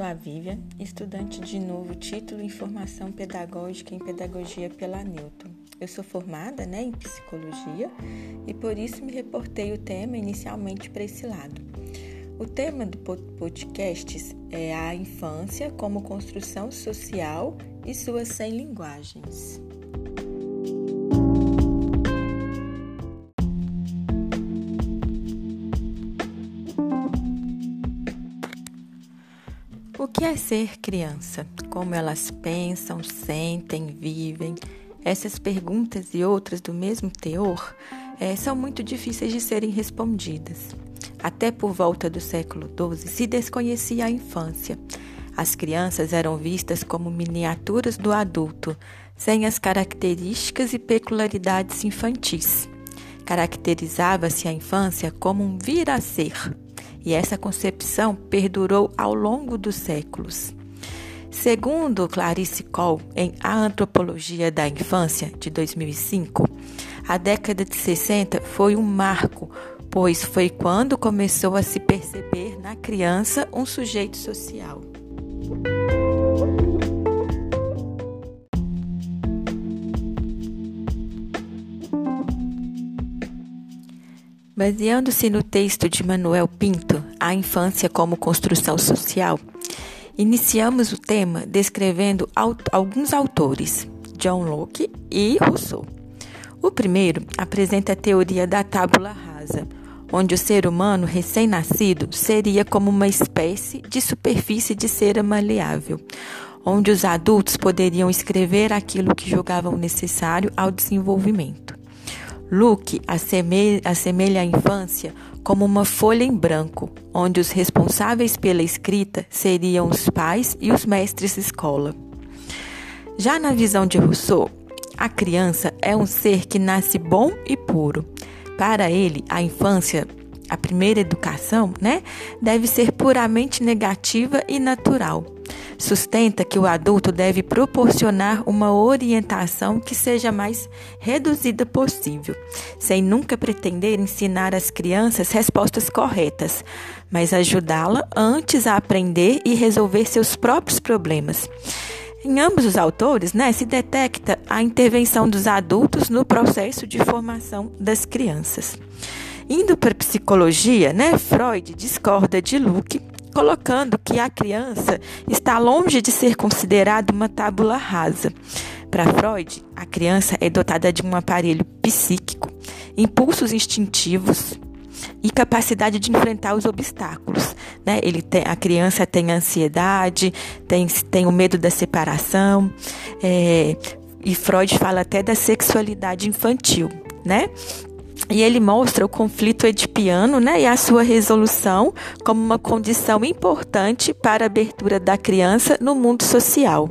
sou a Vivian, estudante de novo título em Formação Pedagógica em Pedagogia pela Newton. Eu sou formada né, em Psicologia e por isso me reportei o tema inicialmente para esse lado. O tema do podcast é a infância como construção social e suas 100 linguagens. É ser criança? Como elas pensam, sentem, vivem? Essas perguntas e outras do mesmo teor é, são muito difíceis de serem respondidas. Até por volta do século XII se desconhecia a infância. As crianças eram vistas como miniaturas do adulto, sem as características e peculiaridades infantis. Caracterizava-se a infância como um vir a ser, e essa concepção perdurou ao longo dos séculos. Segundo Clarice Cole, em A Antropologia da Infância, de 2005, a década de 60 foi um marco, pois foi quando começou a se perceber na criança um sujeito social. Baseando-se no texto de Manuel Pinto, A Infância como Construção Social, iniciamos o tema descrevendo alguns autores, John Locke e Rousseau. O primeiro apresenta a teoria da tábula rasa, onde o ser humano recém-nascido seria como uma espécie de superfície de cera maleável, onde os adultos poderiam escrever aquilo que julgavam necessário ao desenvolvimento. Luke assemelha, a infância como uma folha em branco, onde os responsáveis pela escrita seriam os pais e os mestres de escola. Já na visão de Rousseau, a criança é um ser que nasce bom e puro. Para ele, a infância, a primeira educação, né, deve ser puramente negativa e natural sustenta que o adulto deve proporcionar uma orientação que seja mais reduzida possível, sem nunca pretender ensinar às crianças respostas corretas, mas ajudá-la antes a aprender e resolver seus próprios problemas. Em ambos os autores, né, se detecta a intervenção dos adultos no processo de formação das crianças. Indo para a psicologia, né, Freud discorda de Luke colocando que a criança está longe de ser considerada uma tábula rasa. Para Freud, a criança é dotada de um aparelho psíquico, impulsos instintivos e capacidade de enfrentar os obstáculos. Né? Ele tem, a criança tem ansiedade, tem, tem o medo da separação, é, e Freud fala até da sexualidade infantil, né? E ele mostra o conflito edipiano né, e a sua resolução como uma condição importante para a abertura da criança no mundo social.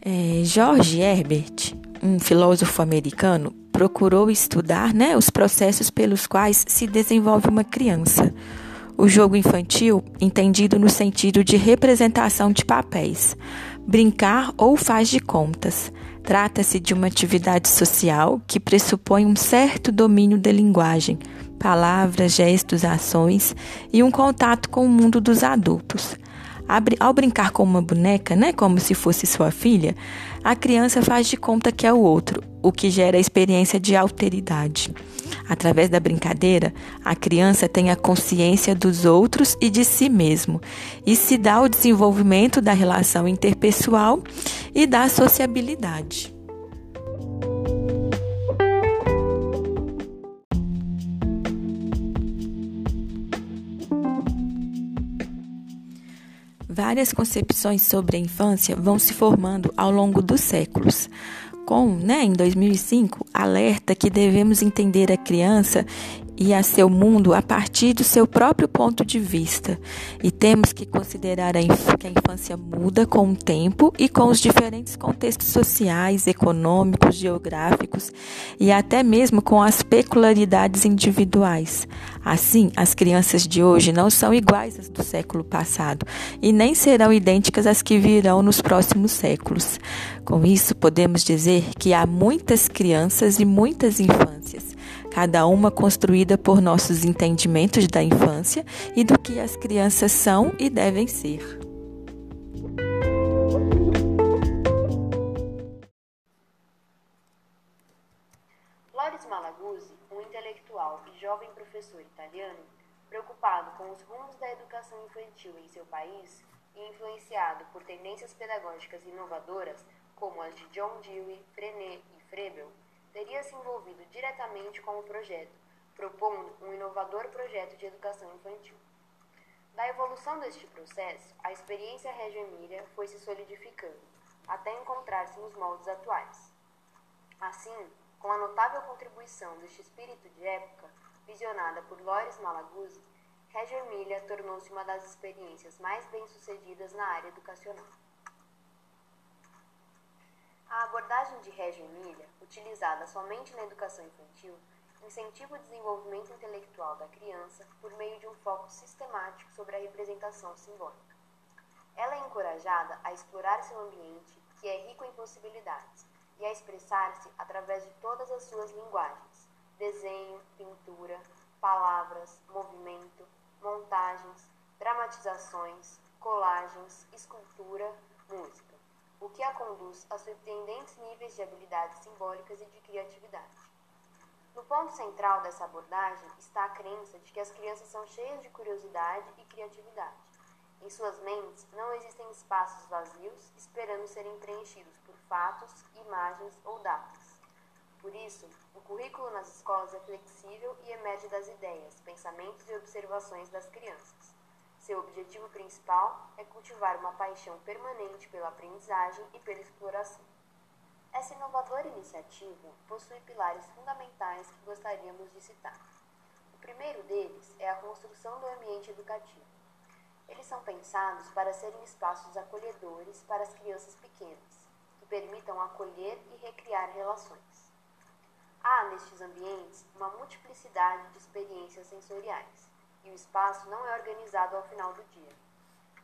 É, George Herbert, um filósofo americano, procurou estudar né, os processos pelos quais se desenvolve uma criança o jogo infantil, entendido no sentido de representação de papéis, brincar ou faz de contas. Trata-se de uma atividade social que pressupõe um certo domínio da linguagem, palavras, gestos, ações e um contato com o mundo dos adultos. Ao brincar com uma boneca, né, como se fosse sua filha, a criança faz de conta que é o outro, o que gera a experiência de alteridade. Através da brincadeira, a criança tem a consciência dos outros e de si mesmo, e se dá o desenvolvimento da relação interpessoal e da sociabilidade. Várias concepções sobre a infância vão se formando ao longo dos séculos. Com, né, em 2005, alerta que devemos entender a criança e a seu mundo a partir do seu próprio ponto de vista. E temos que considerar a que a infância muda com o tempo e com os diferentes contextos sociais, econômicos, geográficos e até mesmo com as peculiaridades individuais. Assim, as crianças de hoje não são iguais às do século passado e nem serão idênticas às que virão nos próximos séculos. Com isso, podemos dizer que há muitas crianças e muitas infâncias cada uma construída por nossos entendimentos da infância e do que as crianças são e devem ser. Loris Malaguzzi, um intelectual e jovem professor italiano, preocupado com os rumos da educação infantil em seu país e influenciado por tendências pedagógicas inovadoras como as de John Dewey, Frenet e Frebel, teria se envolvido diretamente com o projeto, propondo um inovador projeto de educação infantil. Da evolução deste processo, a experiência Reggio Emília foi se solidificando, até encontrar-se nos moldes atuais. Assim, com a notável contribuição deste espírito de época, visionada por Loris Malaguzzi, Reggio Emília tornou-se uma das experiências mais bem-sucedidas na área educacional. A abordagem de Reggio Emília, utilizada somente na educação infantil, incentiva o desenvolvimento intelectual da criança por meio de um foco sistemático sobre a representação simbólica. Ela é encorajada a explorar seu ambiente, que é rico em possibilidades, e a expressar-se através de todas as suas linguagens: desenho, pintura, palavras, movimento, montagens, dramatizações, colagens, escultura, música o que a conduz a surpreendentes níveis de habilidades simbólicas e de criatividade. No ponto central dessa abordagem está a crença de que as crianças são cheias de curiosidade e criatividade. Em suas mentes não existem espaços vazios esperando serem preenchidos por fatos, imagens ou datas. Por isso, o currículo nas escolas é flexível e emerge das ideias, pensamentos e observações das crianças. Seu objetivo principal é cultivar uma paixão permanente pela aprendizagem e pela exploração. Essa inovadora iniciativa possui pilares fundamentais que gostaríamos de citar. O primeiro deles é a construção do ambiente educativo. Eles são pensados para serem espaços acolhedores para as crianças pequenas, que permitam acolher e recriar relações. Há nestes ambientes uma multiplicidade de experiências sensoriais e o espaço não é organizado ao final do dia.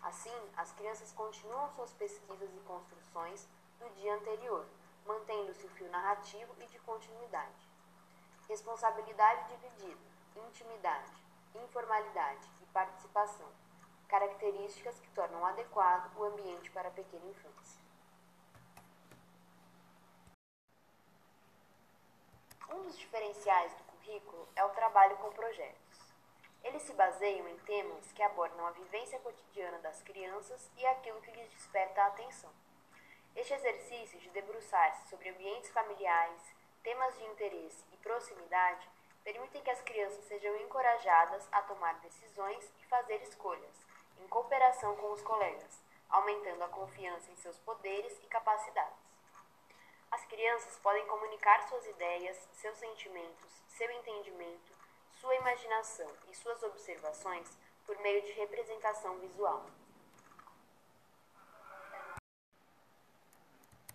Assim, as crianças continuam suas pesquisas e construções do dia anterior, mantendo-se o fio narrativo e de continuidade. Responsabilidade dividida, intimidade, informalidade e participação, características que tornam adequado o ambiente para a pequena infância. Um dos diferenciais do currículo é o trabalho com projetos. Eles se baseiam em temas que abordam a vivência cotidiana das crianças e aquilo que lhes desperta a atenção. Este exercício de debruçar-se sobre ambientes familiares, temas de interesse e proximidade permitem que as crianças sejam encorajadas a tomar decisões e fazer escolhas, em cooperação com os colegas, aumentando a confiança em seus poderes e capacidades. As crianças podem comunicar suas ideias, seus sentimentos, seu entendimento, sua imaginação e suas observações por meio de representação visual.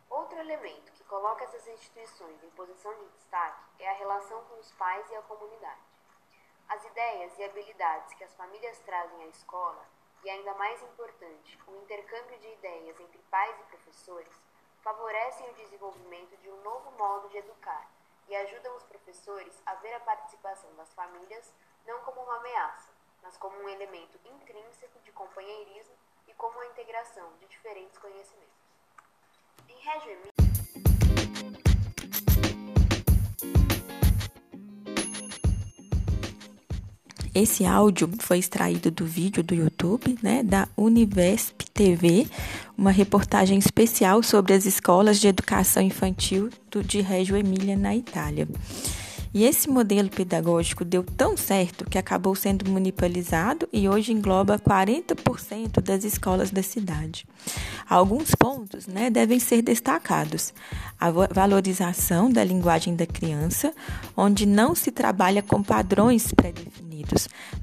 Outro elemento que coloca essas instituições em posição de destaque é a relação com os pais e a comunidade. As ideias e habilidades que as famílias trazem à escola, e ainda mais importante, o intercâmbio de ideias entre pais e professores, favorecem o desenvolvimento de um novo modo de educar e ajudam os professores a ver a participação das famílias não como uma ameaça, mas como um elemento intrínseco de companheirismo e como a integração de diferentes conhecimentos. Em Reggio Esse áudio foi extraído do vídeo do YouTube, né, da Univesp TV, uma reportagem especial sobre as escolas de educação infantil do, de Reggio Emília, na Itália. E esse modelo pedagógico deu tão certo que acabou sendo municipalizado e hoje engloba 40% das escolas da cidade. Alguns pontos né, devem ser destacados: a valorização da linguagem da criança, onde não se trabalha com padrões pré-definidos,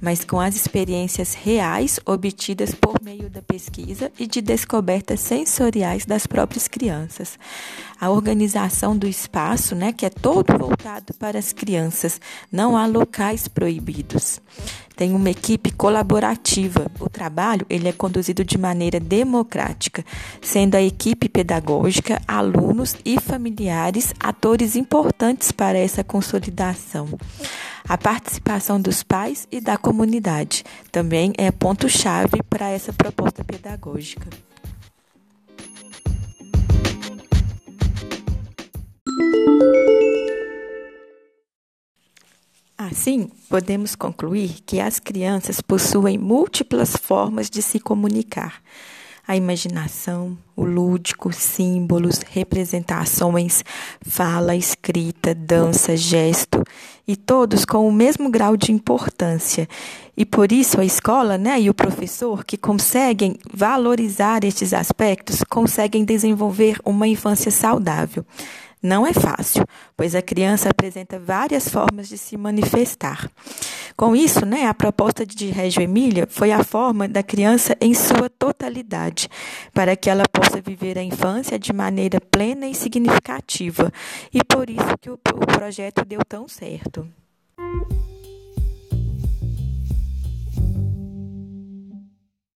mas com as experiências reais obtidas por meio da pesquisa e de descobertas sensoriais das próprias crianças. A organização do espaço, né, que é todo voltado para as crianças, não há locais proibidos. Tem uma equipe colaborativa. O trabalho ele é conduzido de maneira democrática, sendo a equipe pedagógica, alunos e familiares atores importantes para essa consolidação. A participação dos pais e da comunidade também é ponto-chave para essa proposta pedagógica. Assim, podemos concluir que as crianças possuem múltiplas formas de se comunicar. A imaginação, o lúdico, símbolos, representações, fala, escrita, dança, gesto, e todos com o mesmo grau de importância. E por isso a escola né, e o professor que conseguem valorizar estes aspectos conseguem desenvolver uma infância saudável. Não é fácil, pois a criança apresenta várias formas de se manifestar. Com isso, né, a proposta de Régio Emília foi a forma da criança em sua totalidade, para que ela possa viver a infância de maneira plena e significativa. E por isso que o, o projeto deu tão certo.